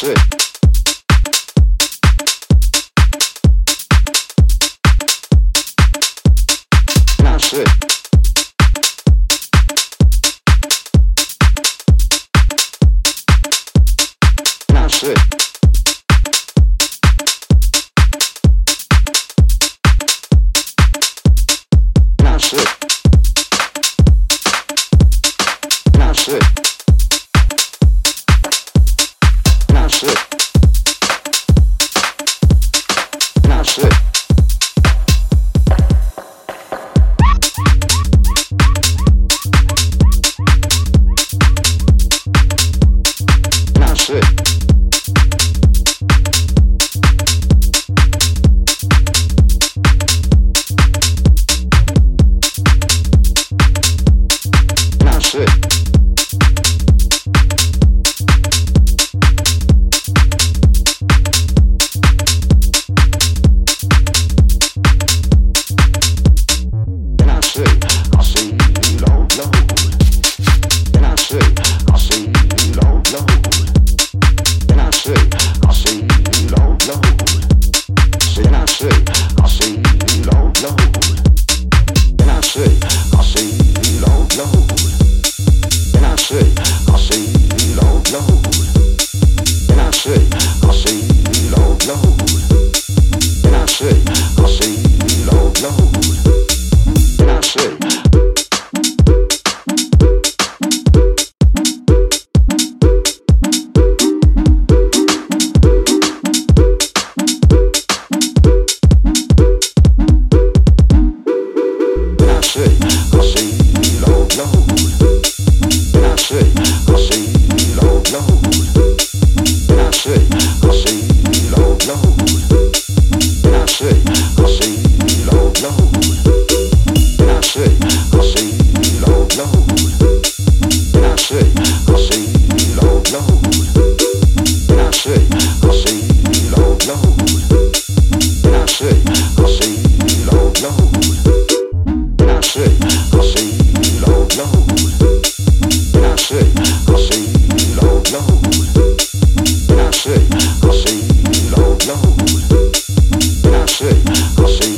shit. Shit. I say, I say,